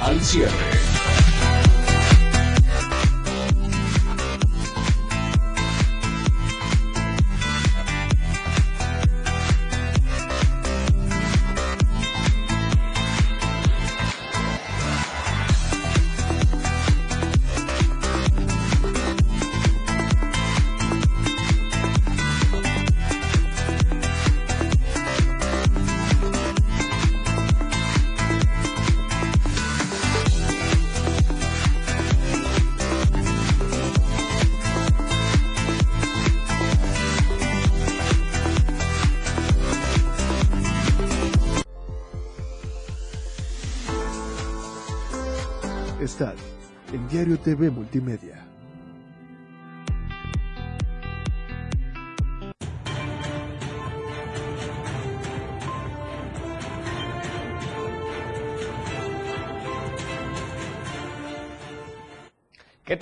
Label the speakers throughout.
Speaker 1: Al cierre.
Speaker 2: TV Multimedia.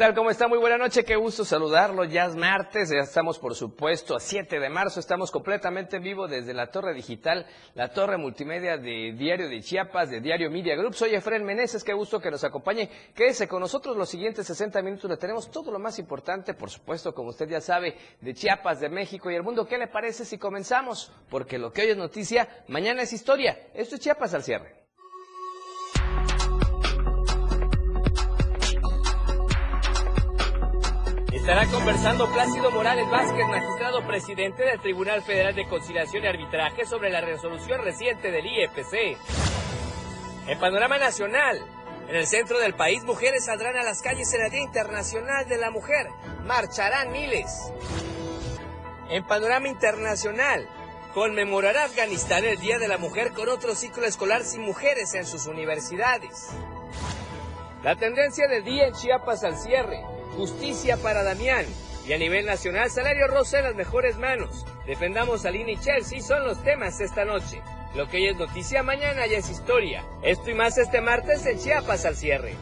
Speaker 3: Tal? ¿Cómo está? Muy buena noche, qué gusto saludarlo. Ya es martes, ya estamos por supuesto a 7 de marzo, estamos completamente en vivo desde la torre digital, la torre multimedia de Diario de Chiapas, de Diario Media Group. Soy Efraín Meneses, qué gusto que nos acompañe. Quédese con nosotros los siguientes 60 minutos, le tenemos todo lo más importante, por supuesto, como usted ya sabe, de Chiapas, de México y el mundo. ¿Qué le parece si comenzamos? Porque lo que hoy es noticia, mañana es historia. Esto es Chiapas al cierre. Estará conversando Plácido Morales Vázquez, magistrado presidente del Tribunal Federal de Conciliación y Arbitraje, sobre la resolución reciente del IEPC. En panorama nacional, en el centro del país, mujeres saldrán a las calles en el Día Internacional de la Mujer. Marcharán miles. En panorama internacional, conmemorará Afganistán el Día de la Mujer con otro ciclo escolar sin mujeres en sus universidades. La tendencia del día en Chiapas al cierre. Justicia para Damián. Y a nivel nacional, salario rosa en las mejores manos. Defendamos a Lini Chelsea son los temas esta noche. Lo que hoy es noticia, mañana ya es historia. Esto y más este martes en Chiapas al cierre.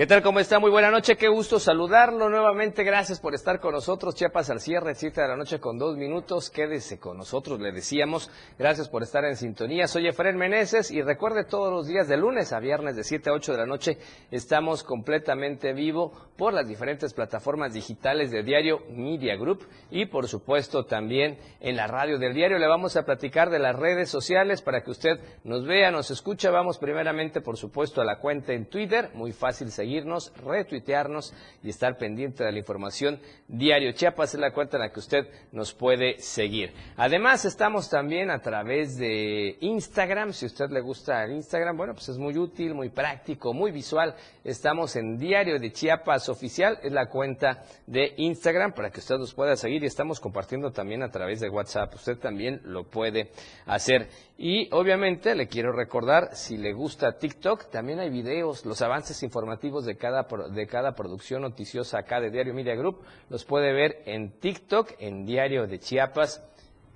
Speaker 3: ¿Qué tal? ¿Cómo está? Muy buena noche, qué gusto saludarlo nuevamente. Gracias por estar con nosotros. Chiapas al cierre, 7 de la noche con dos minutos. Quédese con nosotros, le decíamos. Gracias por estar en sintonía. Soy Efraín Meneses y recuerde todos los días de lunes a viernes de 7 a 8 de la noche estamos completamente vivo por las diferentes plataformas digitales de Diario Media Group y por supuesto también en la radio del diario. Le vamos a platicar de las redes sociales para que usted nos vea, nos escuche. Vamos primeramente, por supuesto, a la cuenta en Twitter. Muy fácil seguir seguirnos, retuitearnos y estar pendiente de la información diario. Chiapas es la cuenta en la que usted nos puede seguir. Además, estamos también a través de Instagram. Si usted le gusta el Instagram, bueno, pues es muy útil, muy práctico, muy visual. Estamos en Diario de Chiapas Oficial, es la cuenta de Instagram para que usted nos pueda seguir y estamos compartiendo también a través de WhatsApp. Usted también lo puede hacer. Y obviamente le quiero recordar, si le gusta TikTok, también hay videos, los avances informativos de cada, de cada producción noticiosa acá de Diario Media Group, los puede ver en TikTok, en Diario de Chiapas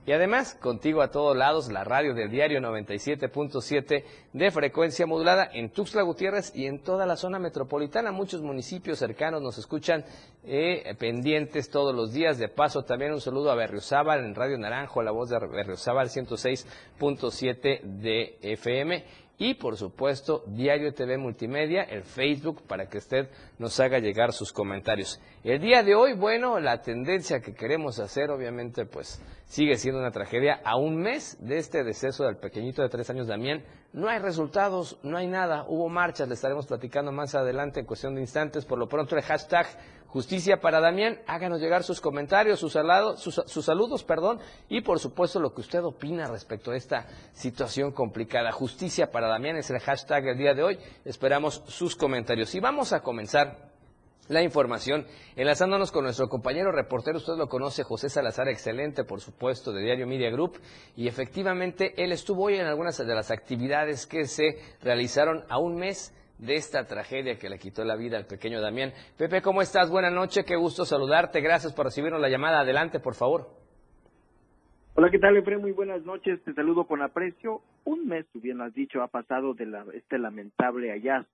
Speaker 3: y además, contigo a todos lados, la radio del diario 97.7 de frecuencia modulada en Tuxtla Gutiérrez y en toda la zona metropolitana. Muchos municipios cercanos nos escuchan eh, pendientes todos los días. De paso, también un saludo a Berriozábal en Radio Naranjo, la voz de Berriozábal 106.7 de FM y por supuesto Diario TV Multimedia, el Facebook, para que usted nos haga llegar sus comentarios. El día de hoy, bueno, la tendencia que queremos hacer, obviamente, pues sigue siendo una tragedia. A un mes de este deceso del pequeñito de tres años, Damián, no hay resultados, no hay nada. Hubo marchas, le estaremos platicando más adelante en cuestión de instantes. Por lo pronto, el hashtag Justicia para Damián, háganos llegar sus comentarios, sus, sus, saludos, perdón, y por supuesto lo que usted opina respecto a esta situación complicada. Justicia para Damián es el hashtag del día de hoy. Esperamos sus comentarios. Y vamos a comenzar la información, enlazándonos con nuestro compañero reportero, usted lo conoce, José Salazar, excelente, por supuesto, de Diario Media Group, y efectivamente él estuvo hoy en algunas de las actividades que se realizaron a un mes de esta tragedia que le quitó la vida al pequeño Damián. Pepe, ¿cómo estás? Buenas noches, qué gusto saludarte. Gracias por recibirnos la llamada. Adelante, por favor.
Speaker 4: Hola, ¿qué tal, Efraín? Muy buenas noches. Te saludo con aprecio. Un mes, tú bien has dicho, ha pasado de la, este lamentable hallazgo.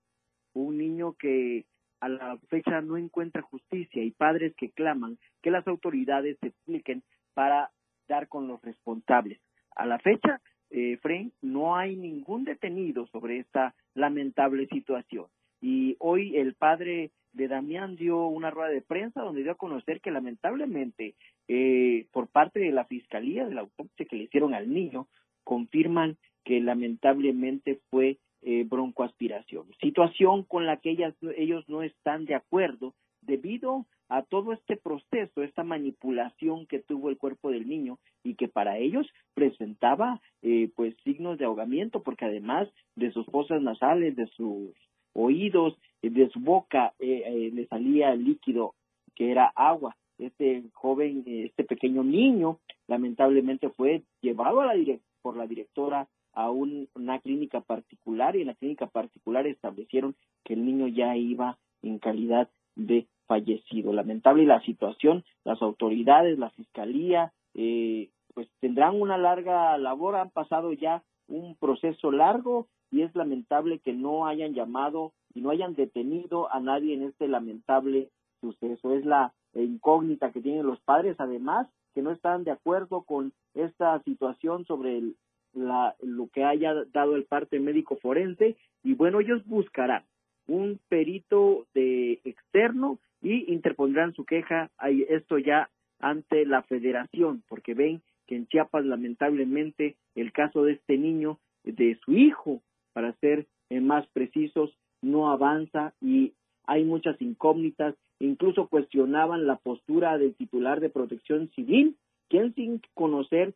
Speaker 4: Un niño que a la fecha no encuentra justicia y padres que claman que las autoridades se expliquen para dar con los responsables. A la fecha, eh, no hay ningún detenido sobre esta lamentable situación. Y hoy el padre de Damián dio una rueda de prensa donde dio a conocer que lamentablemente eh, por parte de la fiscalía de la autopsia que le hicieron al niño confirman que lamentablemente fue eh, broncoaspiración, situación con la que ellos no están de acuerdo debido a todo este proceso, esta manipulación que tuvo el cuerpo del niño y que para ellos presentaba eh, pues signos de ahogamiento porque además de sus fosas nasales, de sus oídos, de su boca eh, eh, le salía líquido que era agua. Este joven, este pequeño niño, lamentablemente fue llevado a la por la directora a una clínica particular y en la clínica particular establecieron que el niño ya iba en calidad de fallecido. Lamentable la situación, las autoridades, la fiscalía, eh, pues tendrán una larga labor, han pasado ya un proceso largo y es lamentable que no hayan llamado y no hayan detenido a nadie en este lamentable suceso. Es la incógnita que tienen los padres, además, que no están de acuerdo con esta situación sobre la, lo que haya dado el parte médico forense y bueno, ellos buscarán un perito de externo y interpondrán su queja, esto ya ante la federación, porque ven que en Chiapas lamentablemente el caso de este niño, de su hijo, para ser eh, más precisos, no avanza y hay muchas incógnitas, incluso cuestionaban la postura del titular de protección civil, quien sin conocer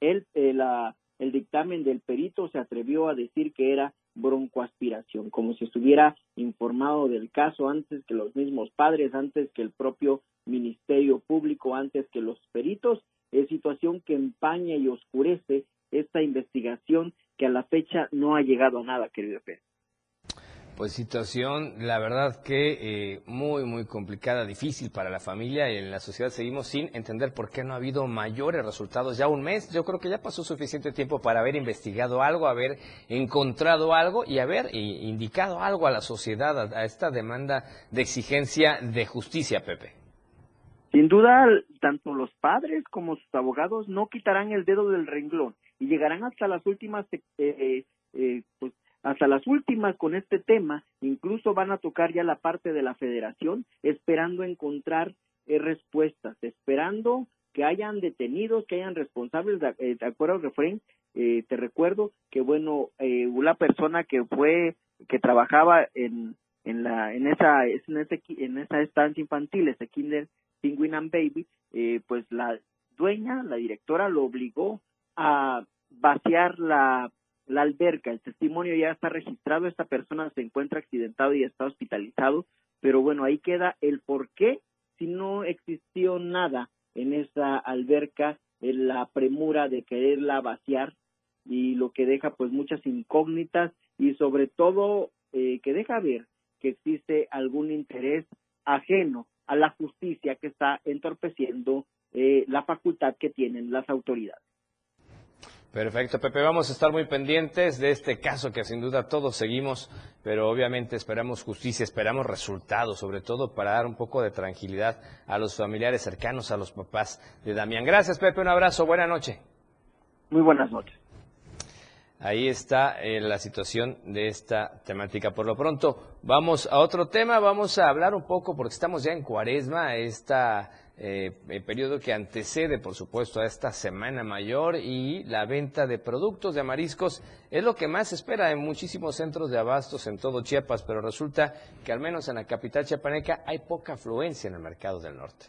Speaker 4: el, eh, la, el dictamen del perito se atrevió a decir que era broncoaspiración, como si estuviera informado del caso antes que los mismos padres, antes que el propio Ministerio Público, antes que los peritos, es situación que empaña y oscurece esta investigación que a la fecha no ha llegado a nada, querido Pérez.
Speaker 3: Pues situación, la verdad que eh, muy, muy complicada, difícil para la familia y en la sociedad seguimos sin entender por qué no ha habido mayores resultados. Ya un mes, yo creo que ya pasó suficiente tiempo para haber investigado algo, haber encontrado algo y haber eh, indicado algo a la sociedad, a, esta demanda de exigencia de justicia, Pepe.
Speaker 4: Sin duda, tanto los padres como sus abogados no quitarán el dedo del renglón y llegarán hasta las últimas eh, pues, hasta las últimas con este tema, incluso van a tocar ya la parte de la federación, esperando encontrar eh, respuestas, esperando que hayan detenidos, que hayan responsables, de, eh, acuerdo al refrén, eh, te recuerdo que bueno, una persona que fue, que trabajaba en, en la, en esa, en ese, en esa estancia infantil, ese kinder Penguin and Baby, pues la dueña, la directora lo obligó a vaciar la la alberca. El testimonio ya está registrado, esta persona se encuentra accidentado y está hospitalizado, pero bueno, ahí queda el por qué si no existió nada en esa alberca, en la premura de quererla vaciar y lo que deja pues muchas incógnitas y sobre todo eh, que deja ver que existe algún interés ajeno a la justicia que está entorpeciendo eh, la facultad que tienen las autoridades.
Speaker 3: Perfecto, Pepe. Vamos a estar muy pendientes de este caso que sin duda todos seguimos, pero obviamente esperamos justicia, esperamos resultados, sobre todo para dar un poco de tranquilidad a los familiares cercanos, a los papás de Damián. Gracias, Pepe. Un abrazo. Buena noche.
Speaker 4: Muy buenas noches.
Speaker 3: Ahí está eh, la situación de esta temática. Por lo pronto, vamos a otro tema. Vamos a hablar un poco, porque estamos ya en cuaresma, esta eh, el periodo que antecede, por supuesto, a esta Semana Mayor y la venta de productos de mariscos es lo que más se espera en muchísimos centros de abastos en todo Chiapas, pero resulta que al menos en la capital chiapaneca hay poca afluencia en el mercado del norte.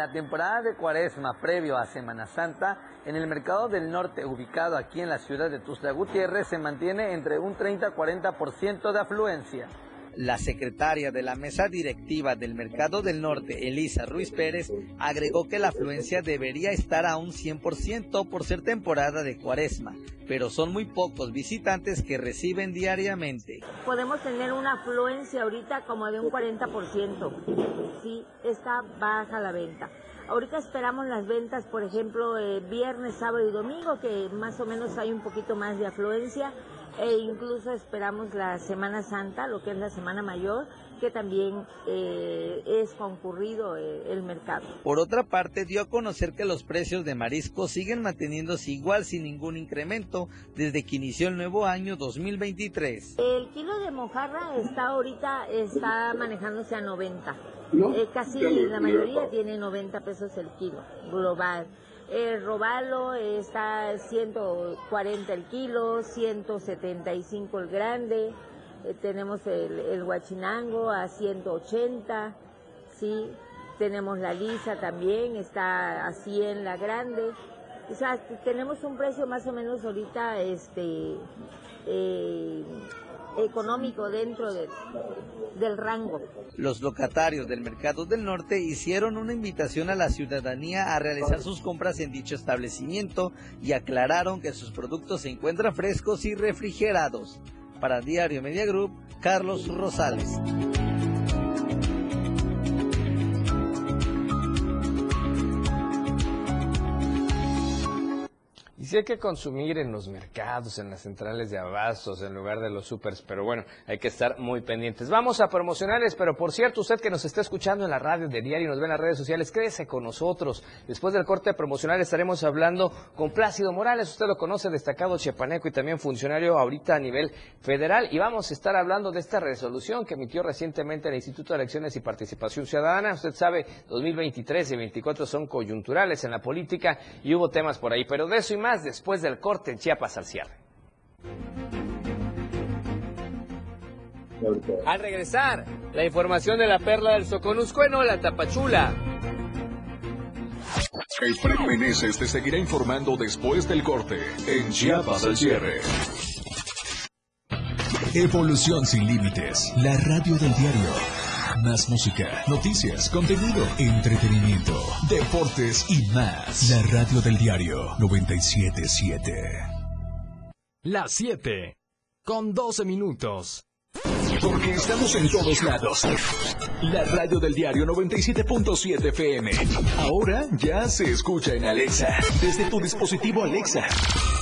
Speaker 1: La temporada de cuaresma previo a Semana Santa, en el mercado del norte ubicado aquí en la ciudad de Tuxtla Gutiérrez se mantiene entre un 30-40% de afluencia. La secretaria de la mesa directiva del Mercado del Norte, Elisa Ruiz Pérez, agregó que la afluencia debería estar a un 100% por ser temporada de cuaresma, pero son muy pocos visitantes que reciben diariamente.
Speaker 5: Podemos tener una afluencia ahorita como de un 40%. Sí, está baja la venta. Ahorita esperamos las ventas, por ejemplo, eh, viernes, sábado y domingo, que más o menos hay un poquito más de afluencia, e incluso esperamos la Semana Santa, lo que es la Semana Mayor, que también eh, es concurrido eh, el mercado.
Speaker 1: Por otra parte, dio a conocer que los precios de marisco siguen manteniéndose igual sin ningún incremento desde que inició el nuevo año 2023.
Speaker 5: El kilo de mojarra está ahorita está manejándose a 90. Eh, casi la mayoría tiene 90 pesos el kilo global. El robalo está 140 el kilo, 175 el grande. Eh, tenemos el, el guachinango a 180, ¿sí? Tenemos la lisa también, está a 100 la grande. O sea, tenemos un precio más o menos ahorita este, eh, económico dentro del rango.
Speaker 1: Los locatarios del Mercado del Norte hicieron una invitación a la ciudadanía a realizar sus compras en dicho establecimiento y aclararon que sus productos se encuentran frescos y refrigerados. Para Diario Media Group, Carlos Rosales.
Speaker 3: Sí hay que consumir en los mercados, en las centrales de abastos, en lugar de los supers, pero bueno, hay que estar muy pendientes. Vamos a promocionales, pero por cierto, usted que nos está escuchando en la radio de diario y nos ve en las redes sociales, quédese con nosotros. Después del corte promocional estaremos hablando con Plácido Morales, usted lo conoce, destacado chepaneco y también funcionario ahorita a nivel federal, y vamos a estar hablando de esta resolución que emitió recientemente el Instituto de Elecciones y Participación Ciudadana. Usted sabe, 2023 y 2024 son coyunturales en la política y hubo temas por ahí, pero de eso y más después del corte en Chiapas al cierre. Al regresar, la información de la perla del Soconuscueno, la Tapachula.
Speaker 6: Efraín Meneses te seguirá informando después del corte en Chiapas al cierre.
Speaker 7: Evolución sin límites, la radio del diario. Más música, noticias, contenido, entretenimiento, deportes y más. La radio del diario 977.
Speaker 8: Las 7. Con 12 minutos.
Speaker 7: Porque estamos en todos lados. La radio del diario 97.7 FM. Ahora ya se escucha en Alexa. Desde tu dispositivo Alexa.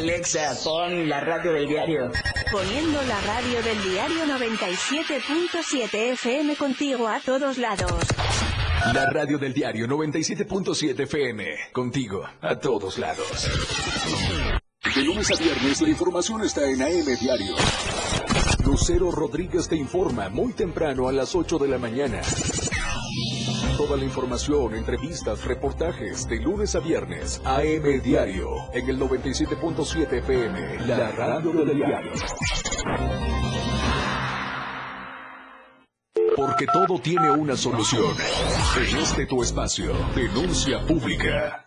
Speaker 9: Alexa, pon la radio del diario.
Speaker 10: Poniendo la radio del diario 97.7 FM contigo a todos lados.
Speaker 7: La radio del diario 97.7 FM. Contigo a todos lados.
Speaker 6: De lunes a viernes la información está en AM Diario. Lucero Rodríguez te informa muy temprano a las 8 de la mañana. Toda la información, entrevistas, reportajes de lunes a viernes. AM Diario en el 97.7 FM. La radio del diario. Porque todo tiene una solución. En este tu espacio, denuncia pública.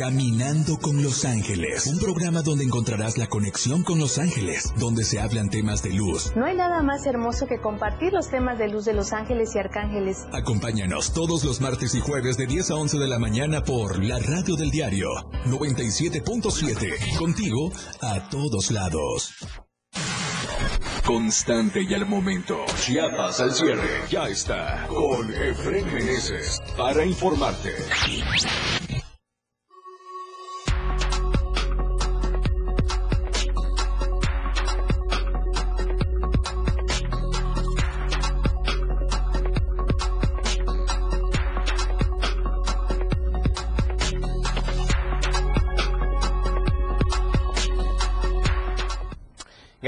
Speaker 7: Caminando con Los Ángeles, un programa donde encontrarás la conexión con Los Ángeles, donde se hablan temas de luz.
Speaker 11: No hay nada más hermoso que compartir los temas de luz de Los Ángeles y Arcángeles.
Speaker 7: Acompáñanos todos los martes y jueves de 10 a 11 de la mañana por la radio del diario 97.7, contigo a todos lados.
Speaker 6: Constante y al momento. Chiapas al cierre. Ya está. Con Efren Meneses. Para informarte.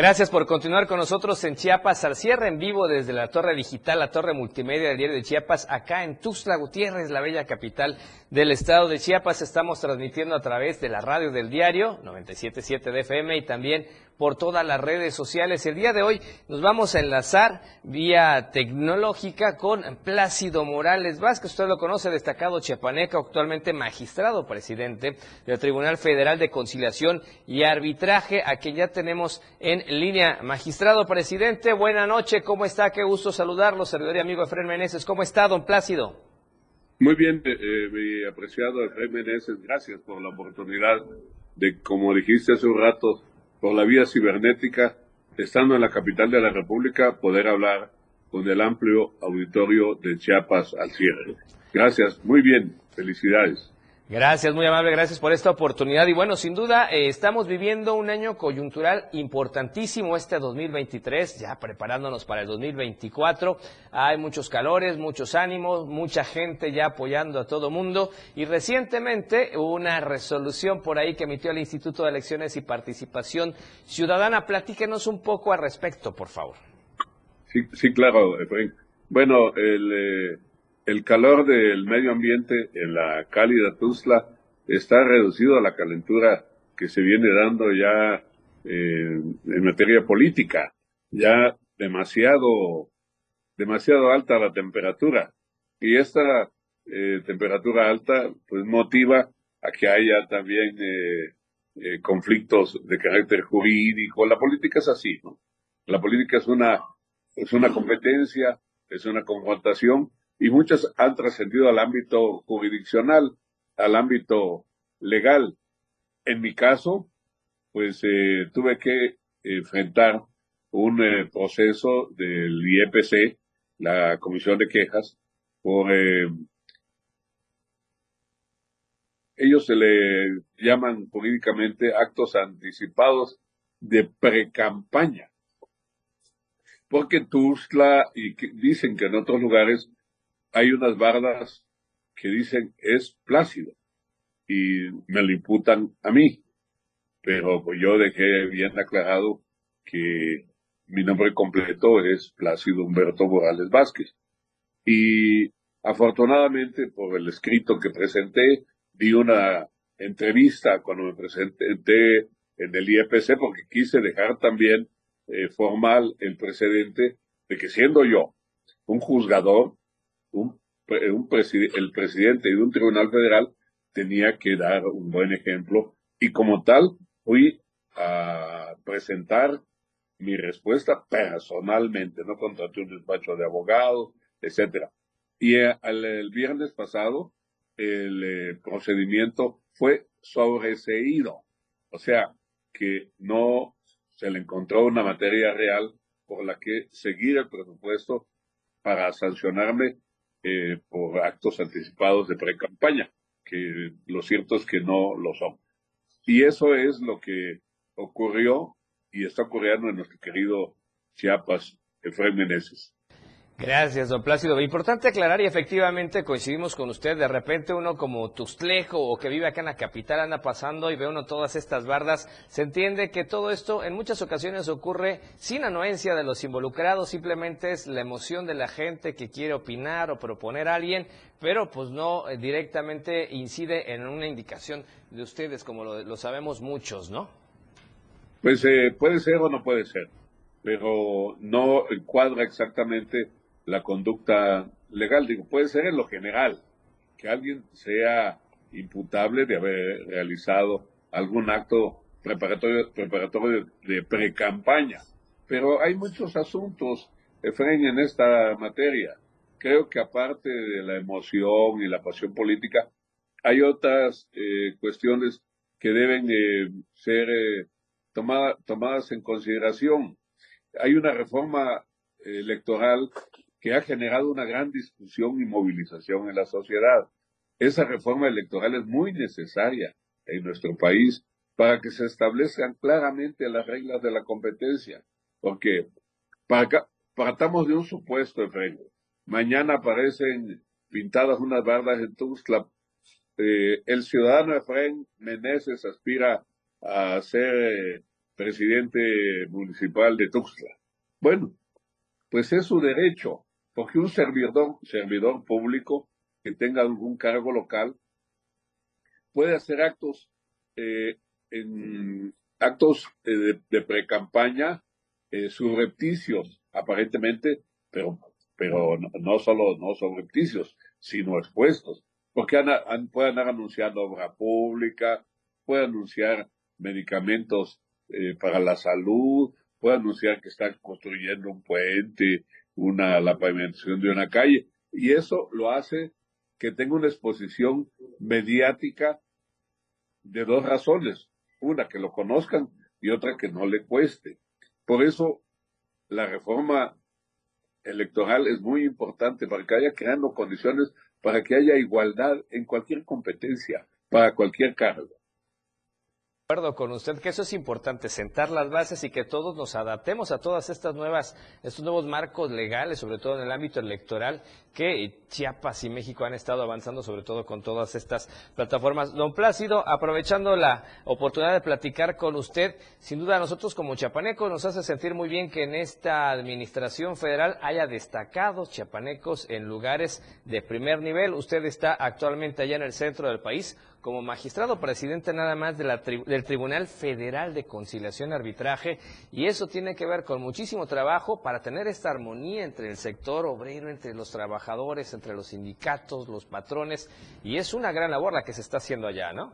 Speaker 3: Gracias por continuar con nosotros en Chiapas al cierre en vivo desde la torre digital, la torre multimedia del diario de Chiapas, acá en Tuxtla Gutiérrez, la bella capital del estado de Chiapas. Estamos transmitiendo a través de la radio del diario 977 de FM y también por todas las redes sociales. El día de hoy nos vamos a enlazar vía tecnológica con Plácido Morales Vázquez. Usted lo conoce, destacado chiapaneco, actualmente magistrado presidente del Tribunal Federal de Conciliación y Arbitraje, a quien ya tenemos en línea. Magistrado presidente, buena noche, ¿cómo está? Qué gusto saludarlo, servidor y amigo Efraín Meneses. ¿Cómo está, don Plácido?
Speaker 12: Muy bien, eh, eh, mi apreciado Efraín Meneses, gracias por la oportunidad de, como dijiste hace un rato, por la vía cibernética, estando en la capital de la República, poder hablar con el amplio auditorio de Chiapas al cierre. Gracias, muy bien, felicidades.
Speaker 3: Gracias, muy amable, gracias por esta oportunidad. Y bueno, sin duda, eh, estamos viviendo un año coyuntural importantísimo este 2023, ya preparándonos para el 2024. Hay muchos calores, muchos ánimos, mucha gente ya apoyando a todo mundo. Y recientemente una resolución por ahí que emitió el Instituto de Elecciones y Participación Ciudadana. Platíquenos un poco al respecto, por favor.
Speaker 12: Sí, claro, Efraín. Bueno, el... Eh, el calor del medio ambiente en la cálida Tuzla está reducido a la calentura que se viene dando ya eh, en materia política, ya demasiado, demasiado alta la temperatura. Y esta eh, temperatura alta pues motiva a que haya también eh, conflictos de carácter jurídico. La política es así, ¿no? La política es una, es una competencia, es una confrontación y muchas han trascendido al ámbito jurisdiccional, al ámbito legal. En mi caso, pues eh, tuve que enfrentar un eh, proceso del IEPC, la Comisión de Quejas, por eh, ellos se le llaman jurídicamente actos anticipados de precampaña. Porque Tuzla y dicen que en otros lugares hay unas bardas que dicen es Plácido y me lo imputan a mí. Pero pues yo dejé bien aclarado que mi nombre completo es Plácido Humberto Morales Vázquez. Y afortunadamente por el escrito que presenté, di una entrevista cuando me presenté en el IEPC porque quise dejar también eh, formal el precedente de que siendo yo un juzgador, un, el presidente de un tribunal federal tenía que dar un buen ejemplo. Y como tal fui a presentar mi respuesta personalmente, no contraté un despacho de abogados, etcétera. Y eh, el, viernes pasado el eh, procedimiento fue sobreseído, o sea que no se le encontró una materia real por la que seguir el presupuesto para sancionarme eh, por actos anticipados de pre-campaña, que lo cierto es que no lo son. Y eso es lo que ocurrió y está ocurriendo en nuestro querido Chiapas, Efraín Meneses.
Speaker 3: Gracias, don Plácido. Importante aclarar y efectivamente coincidimos con usted. De repente uno como Tuxtlejo o que vive acá en la capital anda pasando y ve uno todas estas bardas. Se entiende que todo esto en muchas ocasiones ocurre sin anuencia de los involucrados. Simplemente es la emoción de la gente que quiere opinar o proponer a alguien, pero pues no eh, directamente incide en una indicación de ustedes, como lo, sabemos muchos, ¿no?
Speaker 12: Pues eh, puede ser o no puede ser, pero no cuadra exactamente la conducta legal. Digo, puede ser en lo general, que alguien sea imputable de haber realizado algún acto preparatorio, preparatorio de pre-campaña. Pero hay muchos asuntos, Efraín, en esta materia. Creo que aparte de la emoción y la pasión política, hay otras eh, cuestiones que deben eh, ser eh, tomadas en consideración. Hay una reforma electoral que ha generado una gran discusión y movilización en la sociedad. Esa reforma electoral es muy necesaria en nuestro país para que se establezcan claramente las reglas de la competencia, porque partamos de un supuesto, Efraín. Mañana aparecen pintadas unas bardas en Tuxtla. Eh, el ciudadano Efraín Meneses aspira a ser eh, presidente municipal de Tuxtla. Bueno, pues es su derecho, porque un servidor, servidor público que tenga algún cargo local puede hacer actos eh, actos eh, de, de precampaña eh, subrepticios, aparentemente, pero, pero no, solo no subrepticios, sino expuestos, porque han, pueden anunciar obra pública, pueden anunciar medicamentos eh, para la salud, pueden anunciar que están construyendo un puente, una, la pavimentación de una calle, y eso lo hace que tenga una exposición mediática de dos razones. Una, que lo conozcan y otra, que no le cueste. Por eso, la reforma electoral es muy importante para que haya creando condiciones para que haya igualdad en cualquier competencia, para cualquier cargo
Speaker 3: acuerdo con usted que eso es importante, sentar las bases y que todos nos adaptemos a todas estas nuevas, estos nuevos marcos legales, sobre todo en el ámbito electoral, que Chiapas y México han estado avanzando, sobre todo con todas estas plataformas. Don Plácido, aprovechando la oportunidad de platicar con usted, sin duda a nosotros como chiapanecos nos hace sentir muy bien que en esta administración federal haya destacados chiapanecos en lugares de primer nivel. Usted está actualmente allá en el centro del país como magistrado presidente nada más del Tribunal Federal de Conciliación y Arbitraje y eso tiene que ver con muchísimo trabajo para tener esta armonía entre el sector obrero, entre los trabajadores, entre los sindicatos, los patrones y es una gran labor la que se está haciendo allá, ¿no?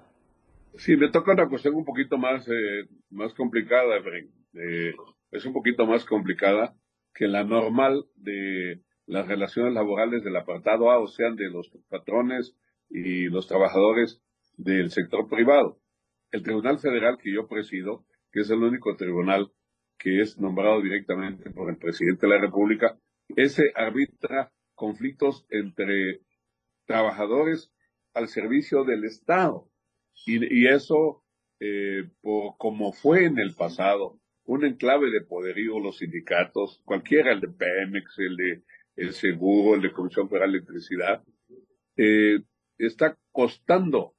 Speaker 12: Sí, me toca una cuestión un poquito más, eh, más complicada, eh, es un poquito más complicada que la normal de las relaciones laborales del apartado A, o sean de los patrones y los trabajadores del sector privado. El Tribunal Federal que yo presido, que es el único tribunal que es nombrado directamente por el presidente de la República, ese arbitra conflictos entre trabajadores al servicio del Estado. Y, eso, eh, por, como fue en el pasado, un enclave de poderío, los sindicatos, cualquiera, el de Pemex, el de el Seguro, el de Comisión Federal de Electricidad, eh, está costando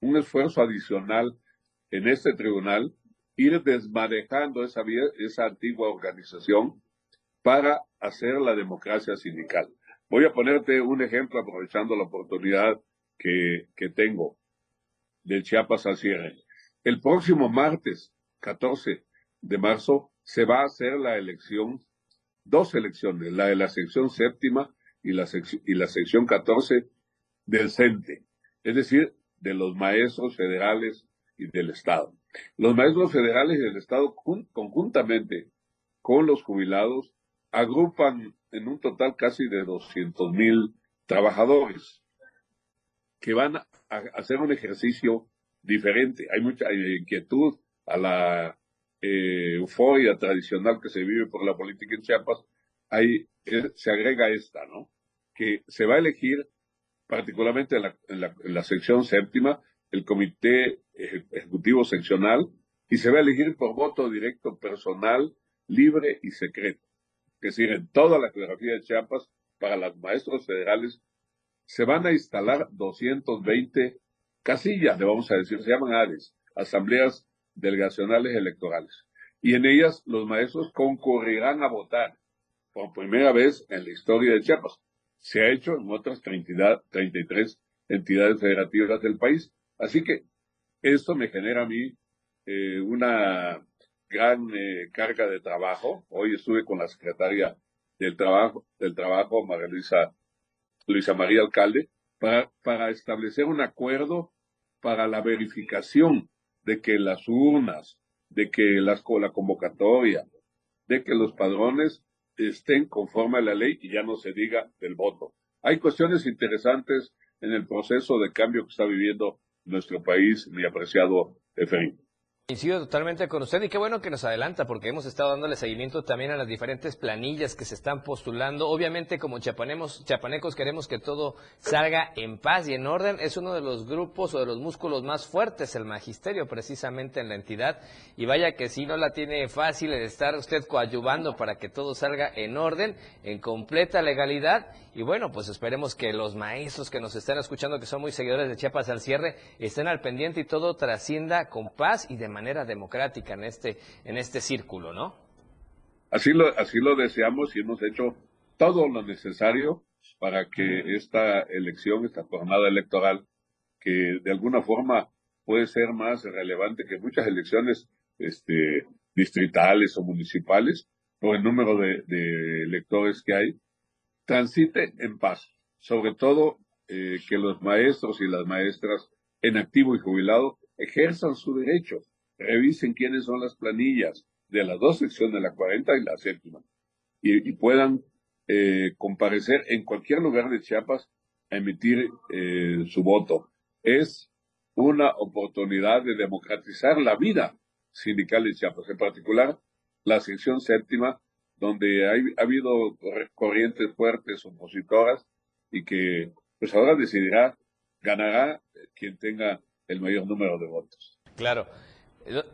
Speaker 12: un esfuerzo adicional en este tribunal, ir desmanejando esa, esa antigua organización para hacer la democracia sindical. Voy a ponerte un ejemplo aprovechando la oportunidad que, que tengo del Chiapas al cierre. El próximo martes 14 de marzo se va a hacer la elección, dos elecciones, la de la sección séptima y la, y la sección 14 del CENTE. Es decir, de los maestros federales y del Estado. Los maestros federales y del Estado conjuntamente con los jubilados agrupan en un total casi de 200 mil trabajadores que van a hacer un ejercicio diferente. Hay mucha inquietud a la eh, euforia tradicional que se vive por la política en Chiapas. Ahí eh, se agrega esta, ¿no? Que se va a elegir particularmente en la, sección séptima, el comité ejecutivo seccional, y se va a elegir por voto directo personal, libre y secreto. Es decir, en toda la geografía de Chiapas, para los maestros federales, se van a instalar 220 casillas, le vamos a decir, se llaman ARES, asambleas delegacionales electorales. Y en ellas los maestros concurrirán a votar por primera vez en la historia de Chiapas se ha hecho en otras 33 entidades federativas del país. Así que esto me genera a mí eh, una gran eh, carga de trabajo. Hoy estuve con la secretaria del trabajo, del trabajo, María Luisa, Luisa María Alcalde, para, establecer un acuerdo para la verificación de que las urnas, de que las, la convocatoria, de que los padrones estén conforme a la ley y ya no se diga del voto. Hay cuestiones interesantes en el proceso de cambio que está viviendo nuestro país, mi apreciado Efraín.
Speaker 3: Coincido totalmente con usted y qué bueno que nos adelanta porque hemos estado dándole seguimiento también a las diferentes planillas que se están postulando. Obviamente como chapanecos queremos que todo salga en paz y en orden. Es uno de los grupos o de los músculos más fuertes, el magisterio precisamente en la entidad. Y vaya que si no la tiene fácil el estar usted coadyuvando para que todo salga en orden, en completa legalidad. Y bueno, pues esperemos que los maestros que nos están escuchando, que son muy seguidores de Chiapas al cierre, estén al pendiente y todo trascienda con paz y de manera democrática en este, en este círculo, ¿no?
Speaker 12: Así lo, así lo deseamos y hemos hecho todo lo necesario para que esta elección, esta jornada electoral, que de alguna forma puede ser más relevante que muchas elecciones este, distritales o municipales, por el número de, electores que hay, transite en paz. Sobre todo eh, que los maestros y las maestras en activo y jubilado ejerzan su derecho, revisen quiénes son las planillas de las dos secciones, la 40 y la séptima, y, puedan eh, comparecer en cualquier lugar de Chiapas a emitir eh, su voto. Es una oportunidad de democratizar la vida sindical de Chiapas, en particular la sección séptima, donde ha habido corrientes fuertes opositoras y que pues ahora decidirá, ganará quien tenga el mayor número de votos.
Speaker 3: Claro.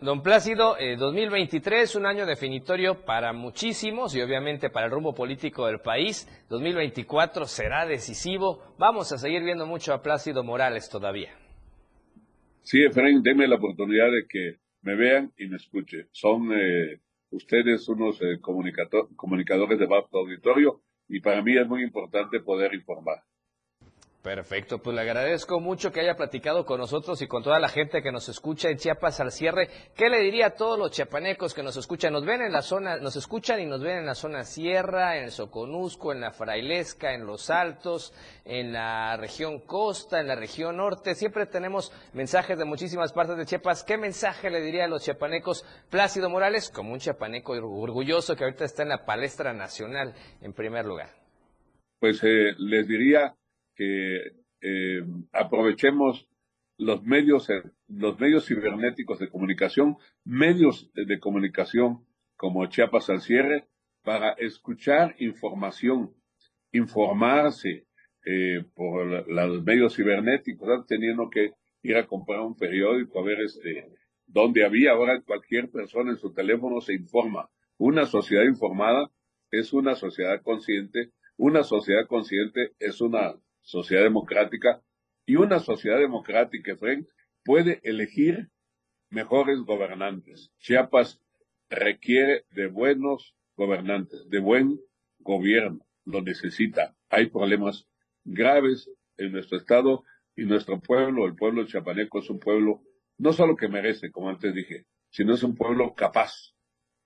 Speaker 3: Don Plácido, 2023, eh, un año definitorio para muchísimos y obviamente para el rumbo político del país. 2024 será decisivo. Vamos a seguir viendo mucho a Plácido Morales todavía.
Speaker 12: Sí, Efraín, denme la oportunidad de que me vean y me escuchen. Son eh, ustedes unos eh, comunicadores de bajo auditorio y para mí es muy importante poder informar.
Speaker 3: Perfecto, pues le agradezco mucho que haya platicado con nosotros y con toda la gente que nos escucha en Chiapas al cierre. ¿Qué le diría a todos los chiapanecos que nos escuchan? Nos ven en la zona, nos escuchan y nos ven en la zona sierra, en el Soconusco, en la Frailesca, en los Altos, en la región costa, en la región norte. Siempre tenemos mensajes de muchísimas partes de Chiapas. ¿Qué mensaje le diría a los chiapanecos Plácido Morales, como un chiapaneco orgulloso que ahorita está en la palestra nacional en primer lugar?
Speaker 12: Pues eh, les diría que eh, aprovechemos los medios, eh, los medios cibernéticos de comunicación, medios de comunicación como Chiapas al cierre, para escuchar información, informarse eh, por los medios cibernéticos, teniendo que ir a comprar un periódico, a ver este, dónde había. Ahora cualquier persona en su teléfono se informa. Una sociedad informada es una sociedad consciente. Una sociedad consciente es una sociedad democrática, y una sociedad democrática, Frank, puede elegir mejores gobernantes. Chiapas requiere de buenos gobernantes, de buen gobierno, lo necesita. Hay problemas graves en nuestro estado y nuestro pueblo, el pueblo chiapaneco es un pueblo no solo que merece, como antes dije, sino es un pueblo capaz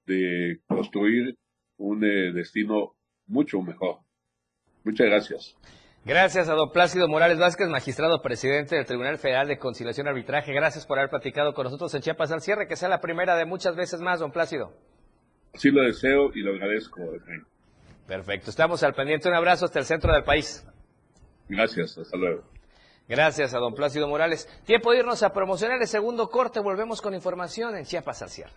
Speaker 12: de construir un eh, destino mucho mejor. Muchas gracias.
Speaker 3: Gracias a don Plácido Morales Vázquez, magistrado presidente del Tribunal Federal de Conciliación y Arbitraje. Gracias por haber platicado con nosotros en Chiapas al cierre, que sea la primera de muchas veces más, don Plácido.
Speaker 12: Así lo deseo y lo agradezco.
Speaker 3: Perfecto, estamos al pendiente. Un abrazo hasta el centro del país.
Speaker 12: Gracias, hasta luego.
Speaker 3: Gracias a don Plácido Morales. Tiempo de irnos a promocionar el segundo corte. Volvemos con información en Chiapas al cierre.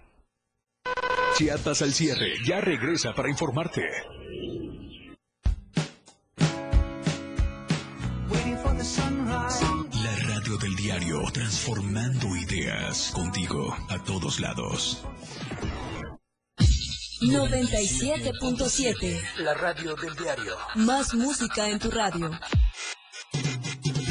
Speaker 7: Chiapas al cierre ya regresa para informarte. La radio del diario, transformando ideas contigo a todos lados.
Speaker 10: 97.7.
Speaker 7: La radio del diario.
Speaker 10: Más música en tu radio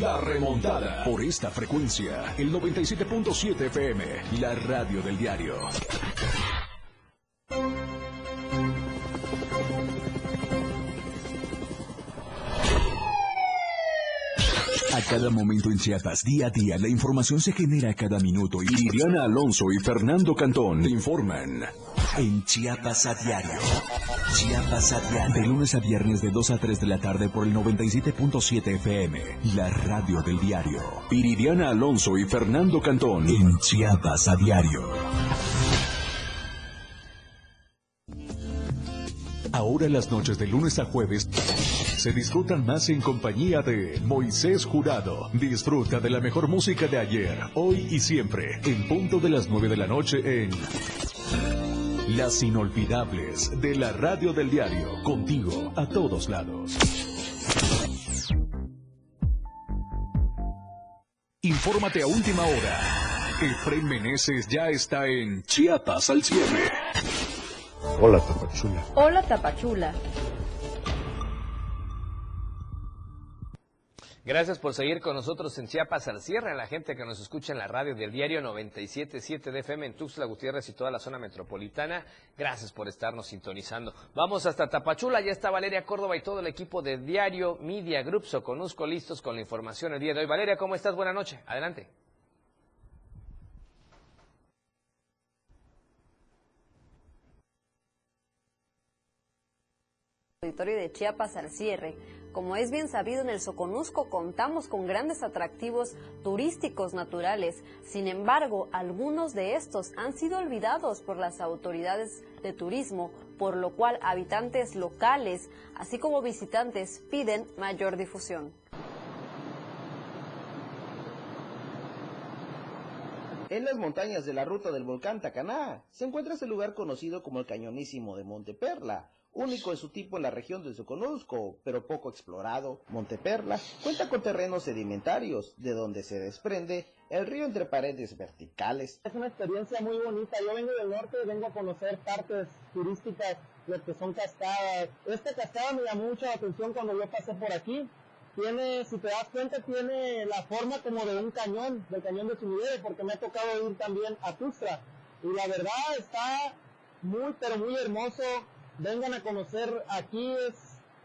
Speaker 7: La remontada. Por esta frecuencia. El 97.7 FM. La radio del diario. A cada momento en Chiapas, día a día, la información se genera cada minuto y Liliana Alonso y Fernando Cantón te informan en Chiapas a diario. Chiapas a diario. De lunes a viernes de 2 a 3 de la tarde por el 97.7 FM, la radio del diario. Iridiana Alonso y Fernando Cantón en Chiapas a diario. Ahora las noches de lunes a jueves se disfrutan más en compañía de Moisés Jurado. Disfruta de la mejor música de ayer, hoy y siempre, en punto de las 9 de la noche en Las Inolvidables de la Radio del Diario, contigo a todos lados. Infórmate a última hora. Efraín Meneses ya está en Chiapas al cierre.
Speaker 2: Hola, Tapachula.
Speaker 13: Hola Tapachula.
Speaker 3: Gracias por seguir con nosotros en Chiapas al cierre, a la gente que nos escucha en la radio del diario 977 de FM en Tuxtla Gutiérrez y toda la zona metropolitana. Gracias por estarnos sintonizando. Vamos hasta Tapachula, ya está Valeria Córdoba y todo el equipo de Diario Media Group Soconusco listos con la información el día de hoy. Valeria, ¿cómo estás? Buenas noches. Adelante.
Speaker 13: Auditorio de Chiapas al cierre. Como es bien sabido, en el Soconusco contamos con grandes atractivos turísticos naturales. Sin embargo, algunos de estos han sido olvidados por las autoridades de turismo, por lo cual habitantes locales, así como visitantes, piden mayor difusión.
Speaker 14: En las montañas de la ruta del volcán Tacaná se encuentra ese lugar conocido como el Cañonísimo de Monteperla, único en su tipo en la región del Soconusco, pero poco explorado. Monteperla cuenta con terrenos sedimentarios, de donde se desprende el río entre paredes verticales.
Speaker 15: Es una experiencia muy bonita. Yo vengo del norte, vengo a conocer partes turísticas, lo que son cascadas. Esta cascada me llamó mucho la atención cuando yo pasé por aquí. Tiene, si te das cuenta, tiene la forma como de un cañón, del cañón de Sumidero, porque me ha tocado ir también a Tuxtla. Y la verdad está muy, pero muy hermoso vengan a conocer aquí, es,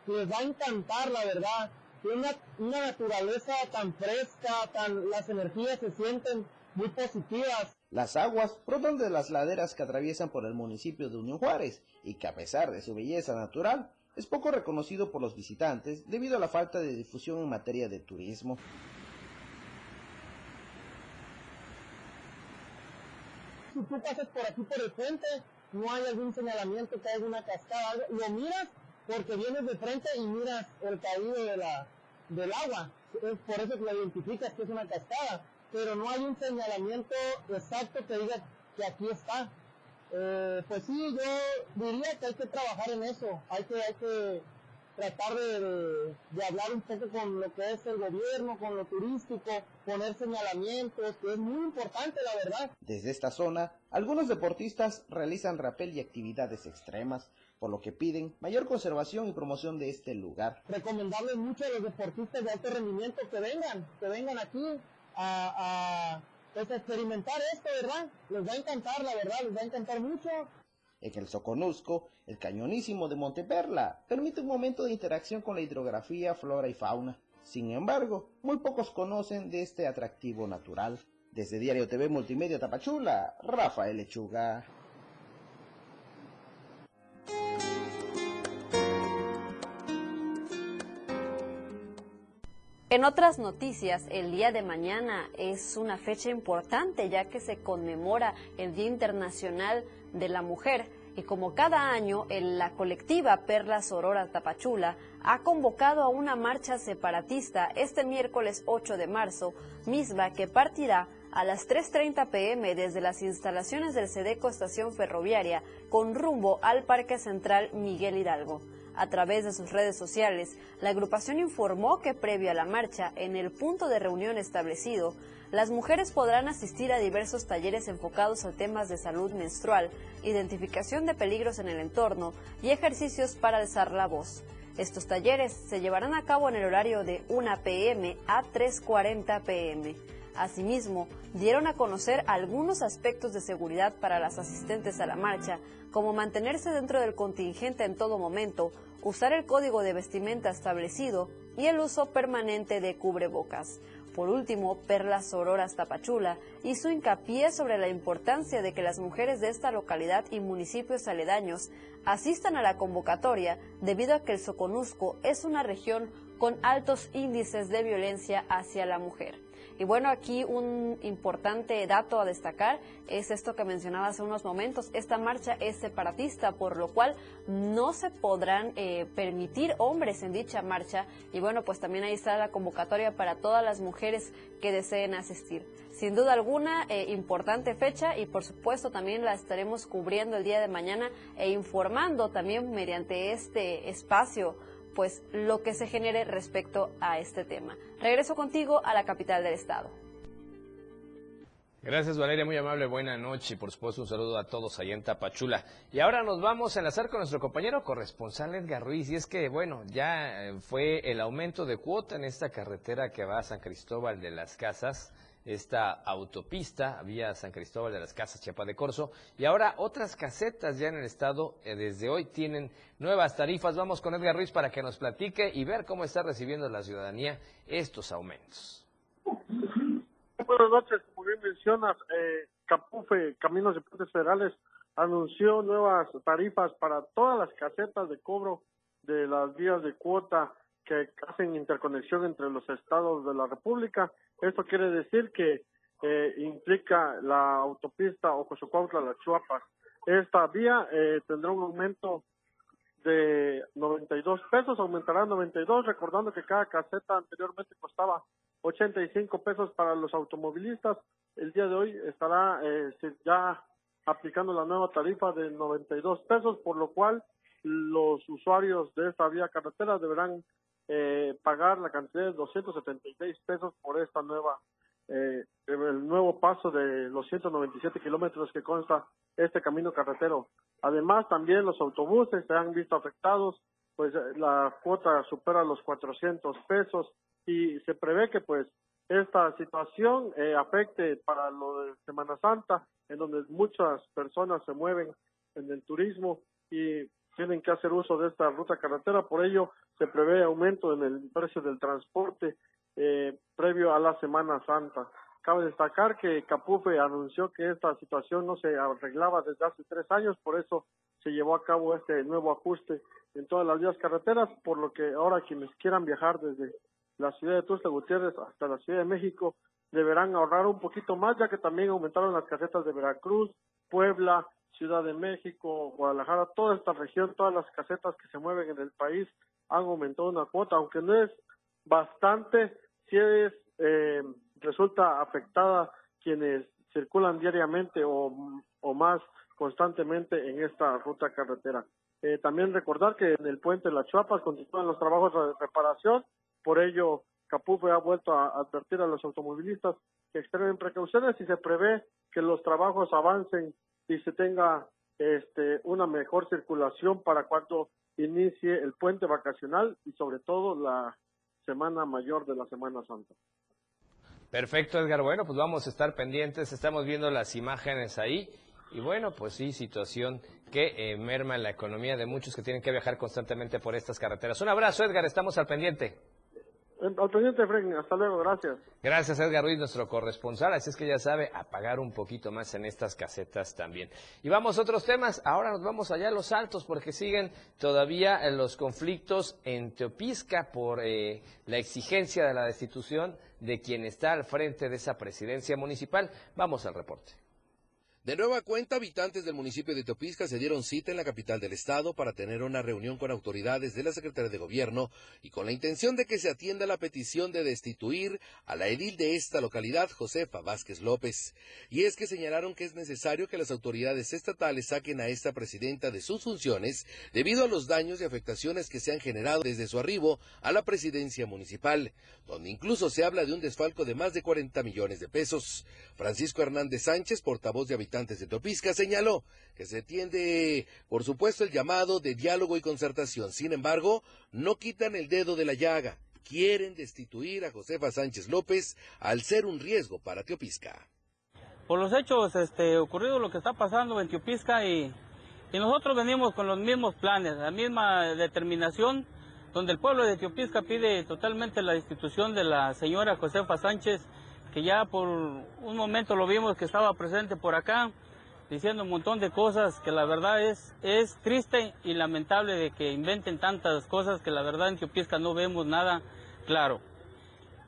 Speaker 15: les va a encantar, la verdad. Tiene una, una naturaleza tan fresca, tan, las energías se sienten muy positivas.
Speaker 14: Las aguas brotan de las laderas que atraviesan por el municipio de Unión Juárez y que a pesar de su belleza natural, es poco reconocido por los visitantes debido a la falta de difusión en materia de turismo.
Speaker 15: Si tú pasas por aquí por el puente, no hay algún señalamiento que hay una cascada, algo, lo miras porque vienes de frente y miras el caído de la, del agua, es por eso que lo identificas que es una cascada, pero no hay un señalamiento exacto que diga que aquí está. Eh, pues sí, yo diría que hay que trabajar en eso, hay que, hay que tratar de, de, hablar un poco con lo que es el gobierno, con lo turístico, poner señalamientos, que es muy importante la verdad.
Speaker 14: Desde esta zona, algunos deportistas realizan rapel y actividades extremas, por lo que piden mayor conservación y promoción de este lugar.
Speaker 15: Recomendarles mucho a los deportistas de alto rendimiento que vengan, que vengan aquí a, a, pues, a experimentar esto, ¿verdad? Les va a encantar, la verdad, les va a encantar mucho.
Speaker 14: En el Soconusco, el cañonísimo de Monteperla permite un momento de interacción con la hidrografía, flora y fauna. Sin embargo, muy pocos conocen de este atractivo natural. Desde Diario TV Multimedia Tapachula, Rafael Lechuga.
Speaker 13: En otras noticias, el día de mañana es una fecha importante ya que se conmemora el Día Internacional de la Mujer y como cada año, la colectiva Perla Sorora Tapachula ha convocado a una marcha separatista este miércoles 8 de marzo, misma que partirá a las 3.30 pm desde las instalaciones del Sedeco Estación Ferroviaria con rumbo al Parque Central Miguel Hidalgo. A través de sus redes sociales, la agrupación informó que previo a la marcha, en el punto de reunión establecido, las mujeres podrán asistir a diversos talleres enfocados a temas de salud menstrual, identificación de peligros en el entorno y ejercicios para alzar la voz. Estos talleres se llevarán a cabo en el horario de 1 pm a 3.40 pm. Asimismo, dieron a conocer algunos aspectos de seguridad para las asistentes a la marcha, como mantenerse dentro del contingente en todo momento, usar el código de vestimenta establecido y el uso permanente de cubrebocas. Por último, Perla Sororas Tapachula hizo hincapié sobre la importancia de que las mujeres de esta localidad y municipios aledaños asistan a la convocatoria debido a que el Soconusco es una región con altos índices de violencia hacia la mujer. Y bueno, aquí un importante dato a destacar es esto que mencionaba hace unos momentos. Esta marcha es separatista, por lo cual no se podrán eh, permitir hombres en dicha marcha. Y bueno, pues también ahí está la convocatoria para todas las mujeres que deseen asistir. Sin duda alguna, eh, importante fecha y por supuesto también la estaremos cubriendo el día de mañana e informando también mediante este espacio pues lo que se genere respecto a este tema. Regreso contigo a la capital del estado.
Speaker 3: Gracias Valeria, muy amable, buena noche y por supuesto un saludo a todos allá en Tapachula. Y ahora nos vamos a enlazar con nuestro compañero corresponsal Edgar Ruiz y es que bueno, ya eh, fue el aumento de cuota en esta carretera que va a San Cristóbal de las Casas esta autopista vía San Cristóbal de las Casas, Chiapa de Corzo. Y ahora otras casetas ya en el estado eh, desde hoy tienen nuevas tarifas. Vamos con Edgar Ruiz para que nos platique y ver cómo está recibiendo la ciudadanía estos aumentos.
Speaker 16: Buenas noches, como bien mencionas, eh, Capufe, Caminos de Puentes Federales, anunció nuevas tarifas para todas las casetas de cobro de las vías de cuota que hacen interconexión entre los estados de la República. Esto quiere decir que eh, implica la autopista Ocosocuautla-La Chuapas. Esta vía eh, tendrá un aumento de 92 pesos, aumentará 92, recordando que cada caseta anteriormente costaba 85 pesos para los automovilistas. El día de hoy estará eh, ya aplicando la nueva tarifa de 92 pesos, por lo cual los usuarios de esta vía carretera deberán eh, pagar la cantidad de 276 pesos por esta nueva, eh, el nuevo paso de los 197 kilómetros que consta este camino carretero. Además, también los autobuses se han visto afectados, pues eh, la cuota supera los 400 pesos y se prevé que pues esta situación eh, afecte para lo de Semana Santa, en donde muchas personas se mueven en el turismo y tienen que hacer uso de esta ruta carretera, por ello se prevé aumento en el precio del transporte eh, previo a la Semana Santa. Cabe destacar que Capufe anunció que esta situación no se arreglaba desde hace tres años, por eso se llevó a cabo este nuevo ajuste en todas las vías carreteras, por lo que ahora quienes quieran viajar desde la ciudad de Tuxtla Gutiérrez hasta la Ciudad de México deberán ahorrar un poquito más, ya que también aumentaron las casetas de Veracruz, Puebla, Ciudad de México, Guadalajara, toda esta región, todas las casetas que se mueven en el país han aumentado una cuota, aunque no es bastante, si es, eh, resulta afectada quienes circulan diariamente o, o más constantemente en esta ruta carretera. Eh, también recordar que en el puente de las Chuapas continúan los trabajos de reparación, por ello Capufe ha vuelto a advertir a los automovilistas que extremen precauciones y se prevé que los trabajos avancen y se tenga este, una mejor circulación para cuando inicie el puente vacacional y sobre todo la semana mayor de la Semana Santa.
Speaker 3: Perfecto, Edgar. Bueno, pues vamos a estar pendientes. Estamos viendo las imágenes ahí. Y bueno, pues sí, situación que eh, merma la economía de muchos que tienen que viajar constantemente por estas carreteras. Un abrazo, Edgar. Estamos al pendiente.
Speaker 16: Al Frank. Hasta luego. Gracias.
Speaker 3: Gracias, Edgar Ruiz, nuestro corresponsal. Así es que ya sabe, apagar un poquito más en estas casetas también. Y vamos a otros temas. Ahora nos vamos allá a los altos porque siguen todavía los conflictos en Teopisca por eh, la exigencia de la destitución de quien está al frente de esa presidencia municipal. Vamos al reporte.
Speaker 17: De nueva cuenta, habitantes del municipio de Teopisca se dieron cita en la capital del estado para tener una reunión con autoridades de la Secretaría de Gobierno y con la intención de que se atienda la petición de destituir a la edil de esta localidad, Josefa Vázquez López. Y es que señalaron que es necesario que las autoridades estatales saquen a esta presidenta de sus funciones debido a los daños y afectaciones que se han generado desde su arribo a la presidencia municipal, donde incluso se habla de un desfalco de más de 40 millones de pesos. Francisco Hernández Sánchez, portavoz de habitantes de Topisca, señaló que se tiende, por supuesto, el llamado de diálogo y concertación. Sin embargo, no quitan el dedo de la llaga. Quieren destituir a Josefa Sánchez López al ser un riesgo para Teopisca.
Speaker 18: Por los hechos este, ocurridos, lo que está pasando en Teopisca y, y nosotros venimos con los mismos planes, la misma determinación, donde el pueblo de Teopisca pide totalmente la destitución de la señora Josefa Sánchez que ya por un momento lo vimos que estaba presente por acá, diciendo un montón de cosas que la verdad es, es triste y lamentable de que inventen tantas cosas que la verdad en Teopisca no vemos nada claro.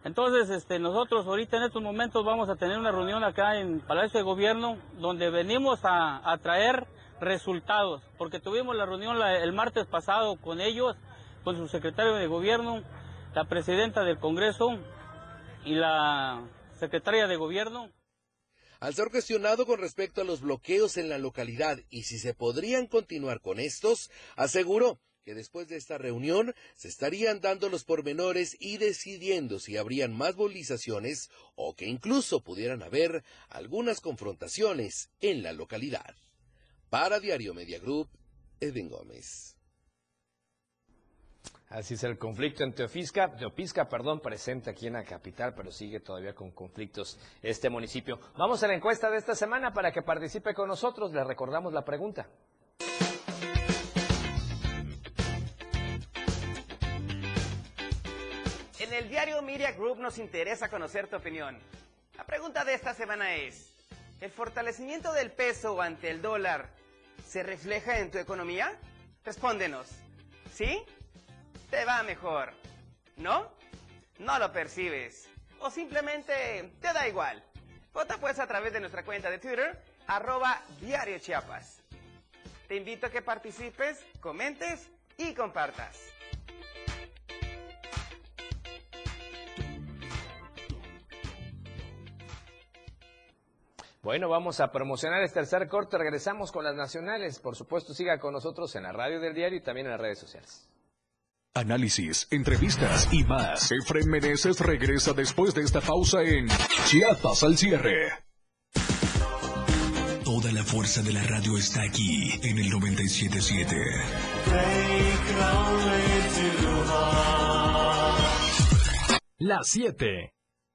Speaker 18: Entonces, este, nosotros ahorita en estos momentos vamos a tener una reunión acá en Palacio de Gobierno donde venimos a, traer resultados, porque tuvimos la reunión el martes pasado con ellos, con su secretario de Gobierno, la presidenta del Congreso y la de Gobierno.
Speaker 17: Al ser cuestionado con respecto a los bloqueos en la localidad y si se podrían continuar con estos, aseguró que después de esta reunión se estarían dando los pormenores y decidiendo si habrían más movilizaciones o que incluso pudieran haber algunas confrontaciones en la localidad. Para Diario Media Group, Edwin Gómez.
Speaker 3: Así es el conflicto en Teopisca, Teopisca, perdón, presente aquí en la capital, pero sigue todavía con conflictos este municipio. Vamos a la encuesta de esta semana para que participe con nosotros. Le recordamos la pregunta.
Speaker 19: En el diario Media Group nos interesa conocer tu opinión. La pregunta de esta semana es, ¿el fortalecimiento del peso ante el dólar se refleja en tu economía? Respóndenos. ¿Sí? Te va mejor. ¿No? No lo percibes. O simplemente te da igual. Vota pues a través de nuestra cuenta de Twitter, arroba Diario Chiapas. Te invito a que participes, comentes y compartas.
Speaker 3: Bueno, vamos a promocionar este tercer corte. Regresamos con las nacionales. Por supuesto, siga con nosotros en la radio del diario y también en las redes sociales.
Speaker 6: Análisis, entrevistas y más. Efren Meneses regresa después de esta pausa en Chiapas al cierre.
Speaker 7: Toda la fuerza de la radio está aquí en el 977.
Speaker 8: Las 7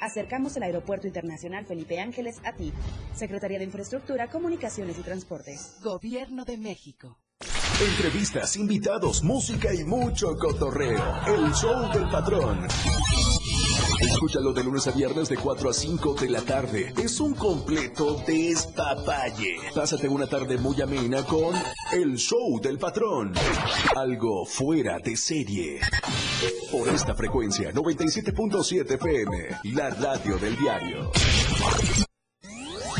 Speaker 20: Acercamos el Aeropuerto Internacional Felipe Ángeles a ti. Secretaría de Infraestructura, Comunicaciones y Transportes.
Speaker 21: Gobierno de México.
Speaker 6: Entrevistas, invitados, música y mucho cotorreo. El show del patrón. Escúchalo de lunes a viernes de 4 a 5 de la tarde. Es un completo despapalle. Pásate una tarde muy amena con El Show del Patrón. Algo fuera de serie. Por esta frecuencia, 97.7 FM, la radio del diario.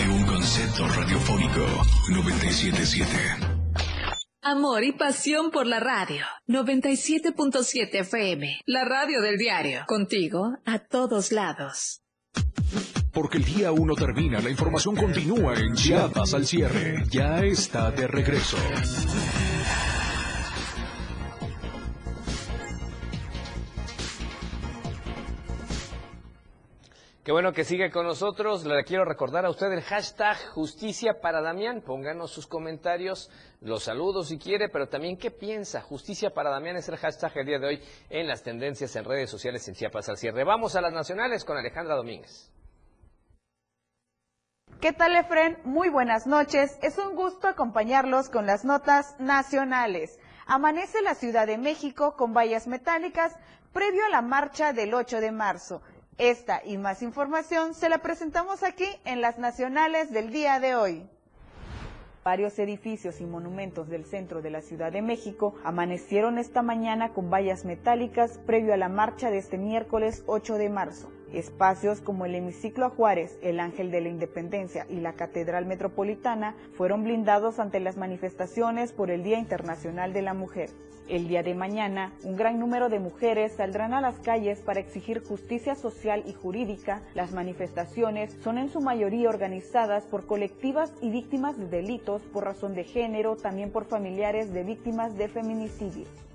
Speaker 6: de un concepto radiofónico 977.
Speaker 22: Amor y pasión por la radio. 97.7 FM. La radio del diario. Contigo a todos lados.
Speaker 7: Porque el día uno termina, la información continúa en Chiapas al cierre. Ya está de regreso.
Speaker 3: Qué bueno que sigue con nosotros. Le quiero recordar a usted el hashtag Justicia para Damián. Pónganos sus comentarios, los saludos si quiere, pero también qué piensa. Justicia para Damián es el hashtag el día de hoy en las tendencias en redes sociales en Chiapas al cierre. Vamos a las nacionales con Alejandra Domínguez.
Speaker 23: ¿Qué tal, Efren? Muy buenas noches. Es un gusto acompañarlos con las notas nacionales. Amanece la Ciudad de México con vallas metálicas previo a la marcha del 8 de marzo. Esta y más información se la presentamos aquí en las nacionales del día de hoy. Varios edificios y monumentos del centro de la Ciudad de México amanecieron esta mañana con vallas metálicas previo a la marcha de este miércoles 8 de marzo. Espacios como el Hemiciclo a Juárez, el Ángel de la Independencia y la Catedral Metropolitana fueron blindados ante las manifestaciones por el Día Internacional de la Mujer. El día de mañana, un gran número de mujeres saldrán a las calles para exigir justicia social y jurídica. Las manifestaciones son en su mayoría organizadas por colectivas y víctimas de delitos por razón de género, también por familiares de víctimas de feminicidios.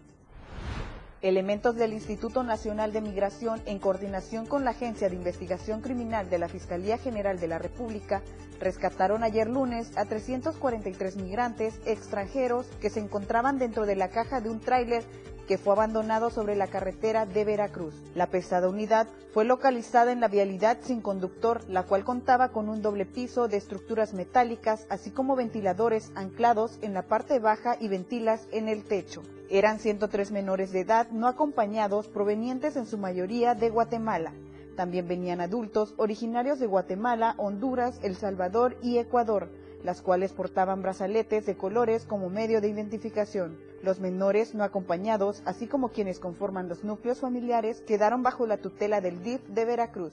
Speaker 23: Elementos del Instituto Nacional de Migración, en coordinación con la Agencia de Investigación Criminal de la Fiscalía General de la República, rescataron ayer lunes a 343 migrantes extranjeros que se encontraban dentro de la caja de un tráiler que fue abandonado sobre la carretera de Veracruz. La pesada unidad fue localizada en la vialidad sin conductor, la cual contaba con un doble piso de estructuras metálicas, así como ventiladores anclados en la parte baja y ventilas en el techo. Eran 103 menores de edad no acompañados provenientes en su mayoría de Guatemala. También venían adultos originarios de Guatemala, Honduras, El Salvador y Ecuador, las cuales portaban brazaletes de colores como medio de identificación. Los menores no acompañados, así como quienes conforman los núcleos familiares, quedaron bajo la tutela del DIF de Veracruz.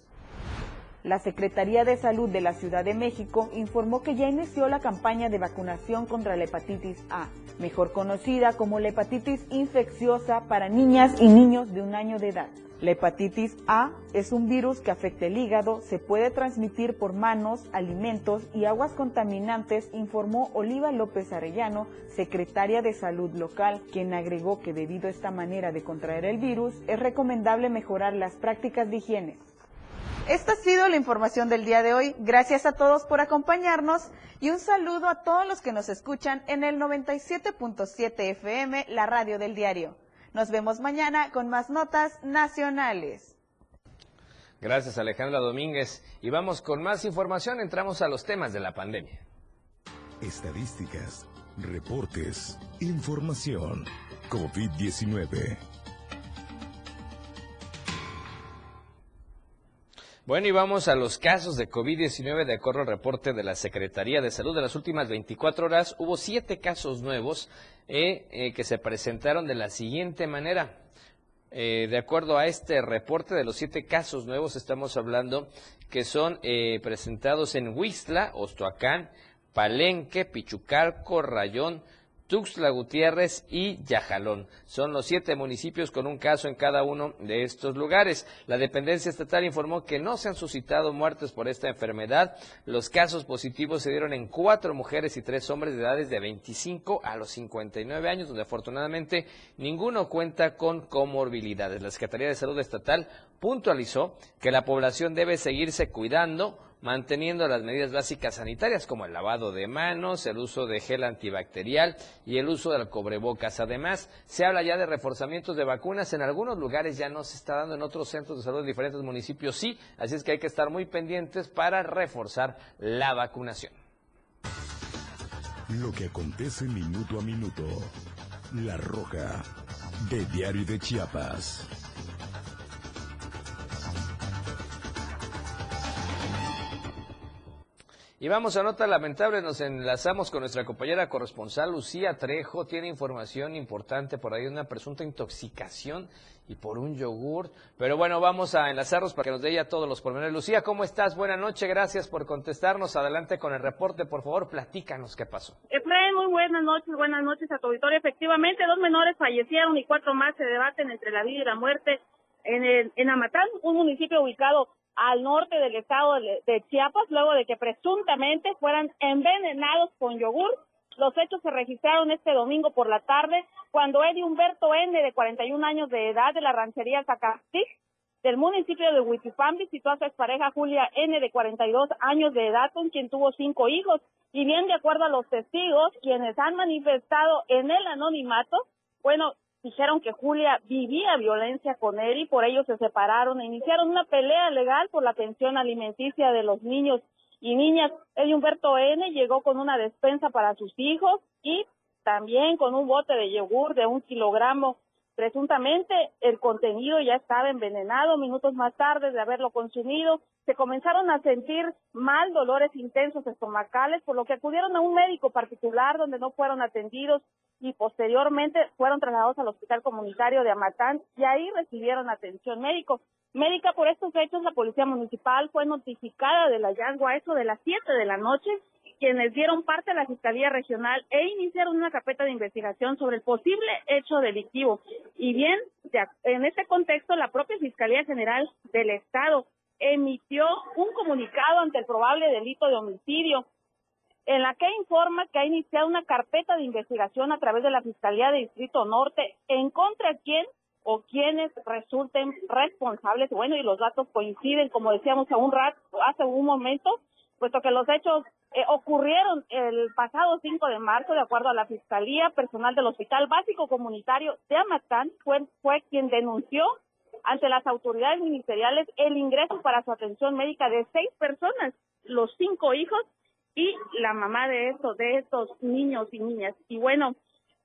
Speaker 23: La Secretaría de Salud de la Ciudad de México informó que ya inició la campaña de vacunación contra la hepatitis A, mejor conocida como la hepatitis infecciosa para niñas y niños de un año de edad. La hepatitis A es un virus que afecta el hígado, se puede transmitir por manos, alimentos y aguas contaminantes, informó Oliva López Arellano, secretaria de Salud local, quien agregó que debido a esta manera de contraer el virus, es recomendable mejorar las prácticas de higiene. Esta ha sido la información del día de hoy. Gracias a todos por acompañarnos y un saludo a todos los que nos escuchan en el 97.7 FM, la radio del diario. Nos vemos mañana con más notas nacionales.
Speaker 3: Gracias Alejandra Domínguez. Y vamos con más información. Entramos a los temas de la pandemia.
Speaker 6: Estadísticas, reportes, información. COVID-19.
Speaker 3: Bueno, y vamos a los casos de COVID-19. De acuerdo al reporte de la Secretaría de Salud, de las últimas 24 horas hubo siete casos nuevos eh, eh, que se presentaron de la siguiente manera. Eh, de acuerdo a este reporte de los siete casos nuevos, estamos hablando que son presentados en Huixla, Ostoacán, Palenque, Pichucalco, Rayón, Tuxtla Gutiérrez y Yajalón. Son los siete municipios con un caso en cada uno de estos lugares. La dependencia estatal informó que no se han suscitado muertes por esta enfermedad. Los casos positivos se dieron en cuatro mujeres y tres hombres de edades de 25 a los 59 años, donde afortunadamente ninguno cuenta con comorbilidades. La Secretaría de Salud Estatal puntualizó que la población debe seguirse cuidando manteniendo las medidas básicas sanitarias como el lavado de manos, el uso de gel antibacterial y el uso del cobrebocas. Además, se habla ya de reforzamientos de vacunas. En algunos lugares ya no se está dando, en otros centros de salud de diferentes municipios sí, así es que hay que estar muy pendientes para reforzar la vacunación.
Speaker 7: Lo que acontece minuto a minuto. La Roja, de Diario de Chiapas.
Speaker 3: Y vamos a nota lamentable, nos enlazamos con nuestra compañera corresponsal Lucía Trejo, tiene información importante por ahí, una presunta intoxicación y por un yogur. Pero bueno, vamos a enlazarnos para que nos dé ya todos los pormenores. Lucía, ¿cómo estás? Buenas noches, gracias por contestarnos. Adelante con el reporte, por favor, platícanos qué pasó.
Speaker 24: Efraín, muy buenas noches, buenas noches a tu auditorio. Efectivamente, dos menores fallecieron y cuatro más se debaten entre la vida y la muerte en, en Amatán, un municipio ubicado al norte del estado de Chiapas, luego de que presuntamente fueran envenenados con yogur. Los hechos se registraron este domingo por la tarde cuando Eddie Humberto N., de 41 años de edad, de la ranchería Zacastic, del municipio de Huitipán, visitó a su expareja Julia N., de 42 años de edad, con quien tuvo cinco hijos. Y bien, de acuerdo a los testigos, quienes han manifestado en el anonimato, bueno, dijeron que Julia vivía violencia con él y por ello se separaron e iniciaron una pelea legal por la pensión alimenticia de los niños y niñas. Eddie Humberto N. llegó con una despensa para sus hijos y también con un bote de yogur de un kilogramo. Presuntamente el contenido ya estaba envenenado. Minutos más tarde de haberlo consumido, se comenzaron a sentir mal, dolores intensos estomacales, por lo que acudieron a un médico particular donde no fueron atendidos y posteriormente fueron trasladados al Hospital Comunitario de Amatán y ahí recibieron atención médico. Médica, por estos hechos, la Policía Municipal fue notificada del hallazgo a eso de las 7 de la noche, quienes dieron parte a la Fiscalía Regional e iniciaron una carpeta de investigación sobre el posible hecho delictivo. Y bien, en este contexto, la propia Fiscalía General del Estado emitió un comunicado ante el probable delito de homicidio en la que informa que ha iniciado una carpeta de investigación a través de la Fiscalía de Distrito Norte en contra de quién o quienes resulten responsables. Bueno, y los datos coinciden, como decíamos hace un rato, hace un momento, puesto que los hechos eh, ocurrieron el pasado 5 de marzo, de acuerdo a la Fiscalía, personal del Hospital Básico Comunitario de Amatán fue, fue quien denunció ante las autoridades ministeriales el ingreso para su atención médica de seis personas, los cinco hijos y la mamá de estos, de estos niños y niñas. Y bueno,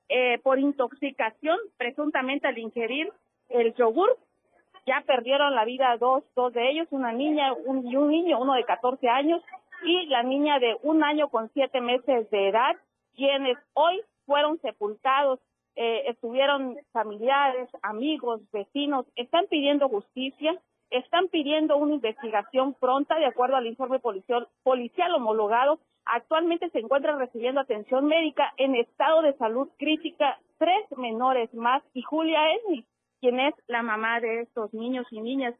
Speaker 24: eh, por intoxicación, presuntamente al ingerir el yogur, ya perdieron la vida dos, dos de ellos, una niña un, y un niño, uno de 14 años, y la niña de un año con siete meses de edad, quienes hoy fueron sepultados. Eh, estuvieron familiares, amigos, vecinos, están pidiendo justicia, están pidiendo una investigación pronta de acuerdo al informe policial, policial homologado. Actualmente se encuentran recibiendo atención médica en estado de salud crítica tres menores más y Julia Esni, quien es la mamá de estos niños y niñas.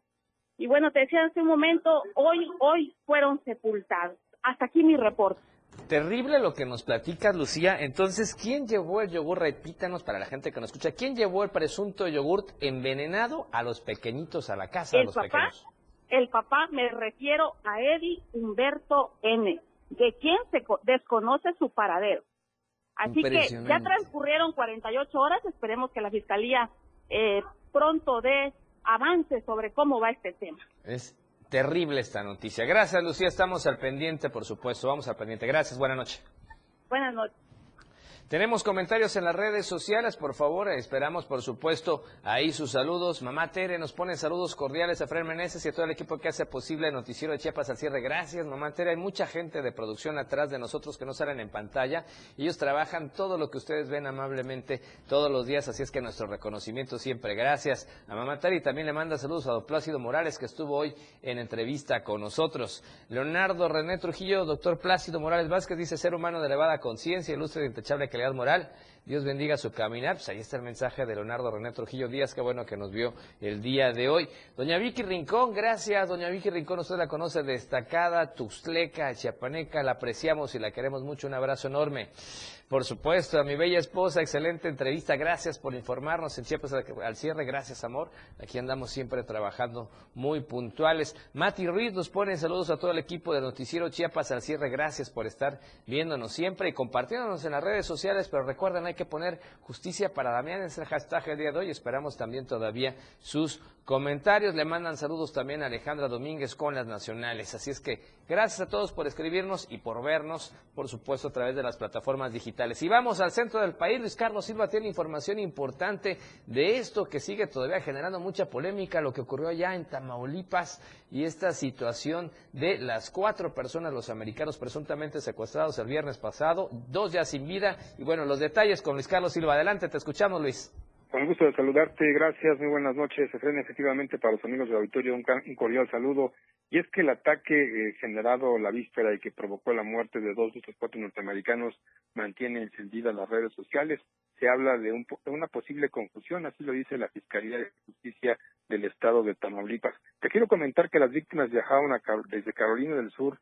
Speaker 24: Y bueno, te decía hace un momento, hoy, hoy fueron sepultados. Hasta aquí mi reporte.
Speaker 3: Terrible lo que nos platicas, Lucía. Entonces, ¿quién llevó el yogur? Repítanos para la gente que nos escucha. ¿Quién llevó el presunto yogurt envenenado a los pequeñitos a la casa?
Speaker 24: El
Speaker 3: los
Speaker 24: papá,
Speaker 3: pequeños?
Speaker 24: el papá, me refiero a Eddie Humberto N., de quien se co- desconoce su paradero. Así que ya transcurrieron 48 horas. Esperemos que la fiscalía eh, pronto dé avance sobre cómo va este tema.
Speaker 3: Es terrible esta noticia. Gracias, Lucía. Estamos al pendiente, por supuesto. Vamos al pendiente. Gracias. Buenas noches.
Speaker 24: Buenas noches.
Speaker 3: Tenemos comentarios en las redes sociales, por favor, esperamos por supuesto ahí sus saludos. Mamá Tere nos pone saludos cordiales a Fred Meneses y a todo el equipo que hace posible el noticiero de Chiapas al cierre. Gracias, mamá Tere. Hay mucha gente de producción atrás de nosotros que no salen en pantalla. Ellos trabajan todo lo que ustedes ven amablemente todos los días, así es que nuestro reconocimiento siempre. Gracias a mamá Tere y también le manda saludos a don Plácido Morales que estuvo hoy en entrevista con nosotros. Leonardo René Trujillo, doctor Plácido Morales Vázquez dice ser humano de elevada conciencia, ilustre e intachable moral. Dios bendiga su caminar. Pues ahí está el mensaje de Leonardo René Trujillo Díaz, qué bueno que nos vio el día de hoy. Doña Vicky Rincón, gracias. Doña Vicky Rincón, usted la conoce destacada, tuxtleca, chiapaneca, la apreciamos y la queremos mucho. Un abrazo enorme. Por supuesto, a mi bella esposa, excelente entrevista. Gracias por informarnos en Chiapas al cierre. Gracias, amor. Aquí andamos siempre trabajando muy puntuales. Mati Ruiz nos pone saludos a todo el equipo de Noticiero Chiapas al cierre. Gracias por estar viéndonos siempre y compartiéndonos en las redes sociales. pero recuerden, hay que poner justicia para Damián, es el hashtag el día de hoy, esperamos también todavía sus comentarios, le mandan saludos también a Alejandra Domínguez con las nacionales, así es que gracias a todos por escribirnos y por vernos, por supuesto, a través de las plataformas digitales. Y vamos al centro del país, Luis Carlos Silva tiene información importante de esto que sigue todavía generando mucha polémica, lo que ocurrió allá en Tamaulipas y esta situación de las cuatro personas, los americanos presuntamente secuestrados el viernes pasado, dos ya sin vida, y bueno, los detalles con Luis Carlos Silva. Adelante, te escuchamos, Luis.
Speaker 25: Con gusto de saludarte, gracias, muy buenas noches. Se frena efectivamente para los amigos del auditorio un, cordial saludo. Y es que el ataque eh, generado la víspera y que provocó la muerte de dos de estos cuatro norteamericanos mantiene encendidas las redes sociales. Se habla de, un, de una posible confusión, así lo dice la Fiscalía de Justicia del Estado de Tamaulipas. Te quiero comentar que las víctimas viajaban a, desde Carolina del Sur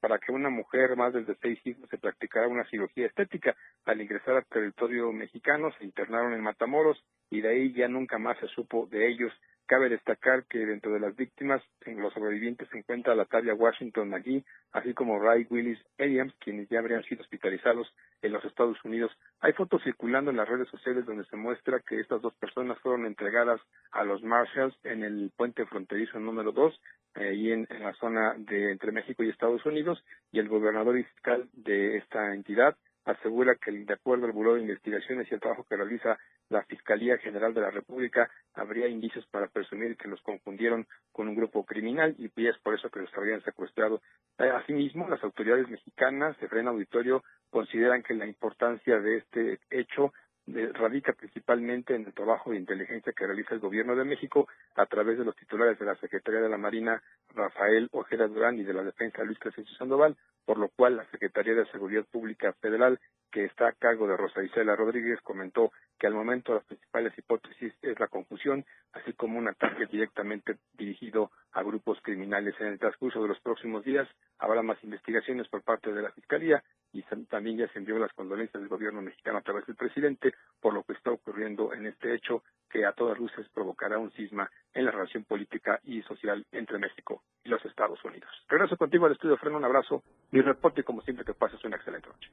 Speaker 25: para que una mujer más desde seis hijos se practicara una cirugía estética. Al ingresar al territorio mexicano se internaron en Matamoros y de ahí ya nunca más se supo de ellos. Cabe destacar que dentro de las víctimas, en los sobrevivientes se encuentra la Tavia Washington allí, así como Ray Willis Williams, quienes ya habrían sido hospitalizados en los Estados Unidos. Hay fotos circulando en las redes sociales donde se muestra que estas dos personas fueron entregadas a los Marshalls en el puente fronterizo número 2, ahí en, en la zona de entre México y Estados Unidos, y el gobernador y fiscal de esta entidad asegura que de acuerdo al Buró de Investigaciones y el trabajo que realiza la Fiscalía General de la República, habría indicios para presumir que los confundieron con un grupo criminal y es por eso que los habrían secuestrado. Eh, asimismo, las autoridades mexicanas, de Frena Auditorio, consideran que la importancia de este hecho radica principalmente en el trabajo de inteligencia que realiza el Gobierno de México a través de los titulares de la Secretaría de la Marina, Rafael Ojeda Durán, y de la Defensa, Luis Crescencio Sandoval, por lo cual la Secretaría de Seguridad Pública Federal, que está a cargo de Rosa Isela Rodríguez, comentó que al momento las principales hipótesis es la confusión, así como un ataque directamente dirigido a grupos criminales. En el transcurso de los próximos días habrá más investigaciones por parte de la Fiscalía y también ya se envió las condolencias del gobierno mexicano a través del presidente por lo que está ocurriendo en este hecho que a todas luces provocará un cisma en la relación política y social entre México y los Estados Unidos. Regreso contigo al estudio, Freno, un abrazo, mi reporte como siempre que pases una excelente noche.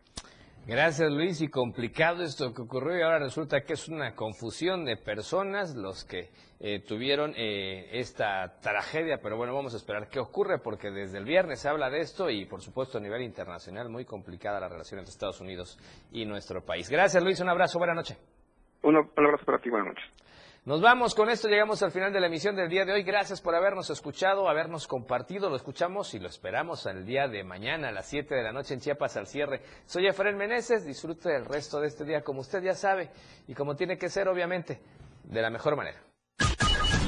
Speaker 3: Gracias Luis y complicado esto que ocurrió y ahora resulta que es una confusión de personas los que eh, tuvieron eh, esta tragedia, pero bueno, vamos a esperar qué ocurre porque desde el viernes se habla de esto y por supuesto a nivel internacional muy complicada la relación entre Estados Unidos y nuestro país. Gracias Luis, un abrazo, buena noche.
Speaker 25: Un abrazo para ti, buenas noches.
Speaker 3: Nos vamos, con esto llegamos al final de la emisión del día de hoy. Gracias por habernos escuchado, habernos compartido. Lo escuchamos y lo esperamos el día de mañana a las 7 de la noche en Chiapas al cierre. Soy Efraín Meneses, disfrute el resto de este día como usted ya sabe y como tiene que ser, obviamente, de la mejor manera.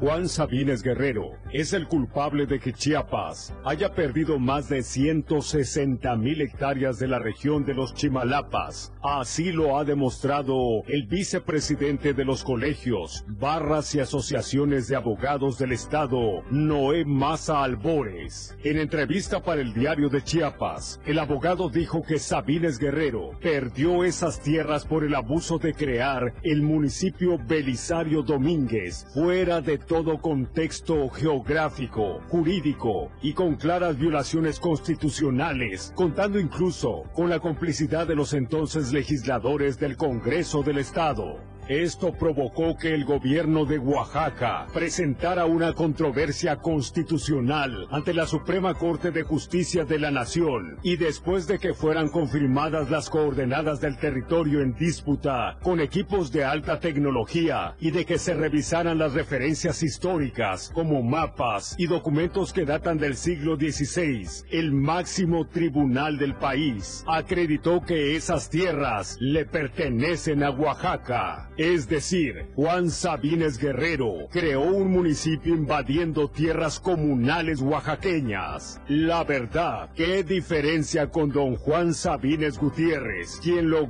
Speaker 26: Juan Sabines Guerrero es el culpable de que Chiapas haya perdido más de 160 mil hectáreas de la región de los Chimalapas. Así lo ha demostrado el vicepresidente de los colegios, barras y asociaciones de abogados del Estado, Noé Maza Albores. En entrevista para el diario de Chiapas, el abogado dijo que Sabines Guerrero perdió esas tierras por el abuso de crear el municipio Belisario Domínguez fuera de todo contexto geográfico, jurídico y con claras violaciones constitucionales, contando incluso con la complicidad de los entonces legisladores del Congreso del Estado. Esto provocó que el gobierno de Oaxaca presentara una controversia constitucional ante la Suprema Corte de Justicia de la Nación y después de que fueran confirmadas las coordenadas del territorio en disputa con equipos de alta tecnología y de que se revisaran las referencias históricas como mapas y documentos que datan del siglo XVI, el máximo tribunal del país acreditó que esas tierras le pertenecen a Oaxaca. Es decir, Juan Sabines Guerrero creó un municipio invadiendo tierras comunales oaxaqueñas. La verdad, ¿qué diferencia con don Juan Sabines Gutiérrez, quien logró